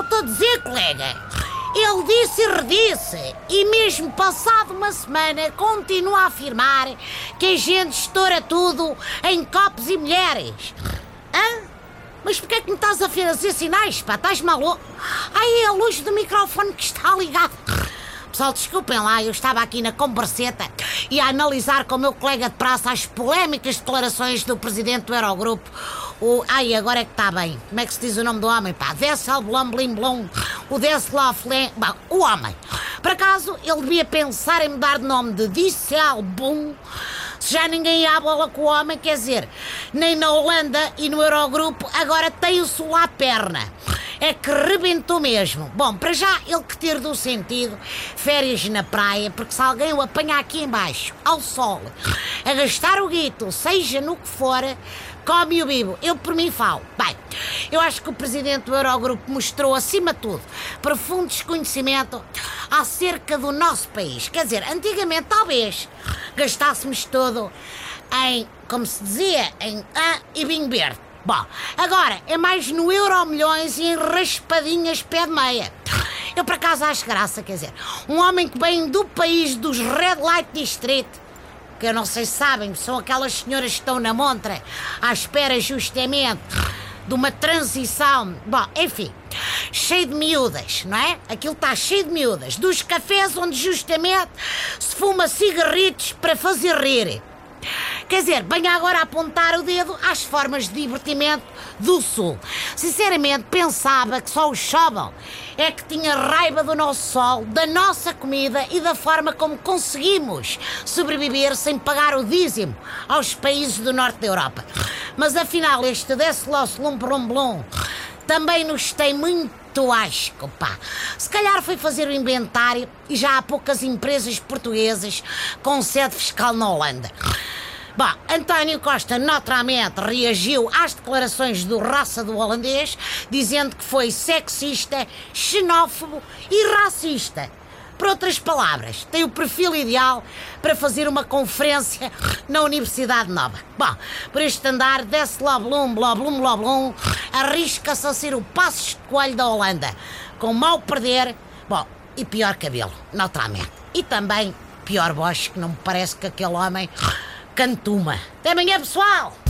estou-te a dizer, colega. Ele disse e redisse, e mesmo passado uma semana continua a afirmar que a gente estoura tudo em copos e mulheres. Hã? Mas porquê é que me estás a fazer sinais, pá? Estás maluco? Ai, é a luz do microfone que está ligado. Pessoal, desculpem lá, eu estava aqui na converseta e a analisar com o meu colega de praça as polémicas declarações do presidente do Eurogrupo, o. Ai, agora é que está bem. Como é que se diz o nome do homem, pá? Dessel Blom Blim Blom. O Deslof Len. Bom, o homem. Por acaso, ele devia pensar em mudar de nome de Dissel. Se já ninguém ia à bola com o homem, quer dizer, nem na Holanda e no Eurogrupo, agora tem o sul à perna. É que rebentou mesmo. Bom, para já ele que ter do sentido férias na praia, porque se alguém o apanha aqui embaixo, ao sol, a gastar o guito, seja no que for, come o bibo. Eu por mim falo. Bem, eu acho que o presidente do Eurogrupo mostrou, acima de tudo, profundo desconhecimento acerca do nosso país. Quer dizer, antigamente talvez gastássemos todo em, como se dizia, em A e vinho verde. Bom, agora é mais no euro milhões e em raspadinhas pé de meia. Eu por acaso acho graça, quer dizer, um homem que vem do país dos Red Light District, que eu não sei se sabem, são aquelas senhoras que estão na montra à espera justamente de uma transição. Bom, enfim, cheio de miúdas, não é? Aquilo está cheio de miúdas. Dos cafés onde justamente se fuma cigarritos para fazer rir. Quer dizer, venha agora apontar o dedo às formas de divertimento do Sul. Sinceramente, pensava que só os chovam é que tinha raiva do nosso sol, da nossa comida e da forma como conseguimos sobreviver sem pagar o dízimo aos países do norte da Europa. Mas afinal, este Deslos Lumbrumblum também nos tem muito asco, pá. Se calhar foi fazer o inventário e já há poucas empresas portuguesas com sede fiscal na Holanda. Bom, António Costa naturalmente reagiu às declarações do raça do holandês, dizendo que foi sexista, xenófobo e racista. Por outras palavras, tem o perfil ideal para fazer uma conferência na Universidade Nova. Bom, por este andar, desce loblum, bloblum, bloblum, arrisca-se a ser o Passos de Coelho da Holanda, com mal perder, bom, e pior cabelo, naturalmente. E também pior voz, que não me parece que aquele homem cantuma. Até amanhã, pessoal!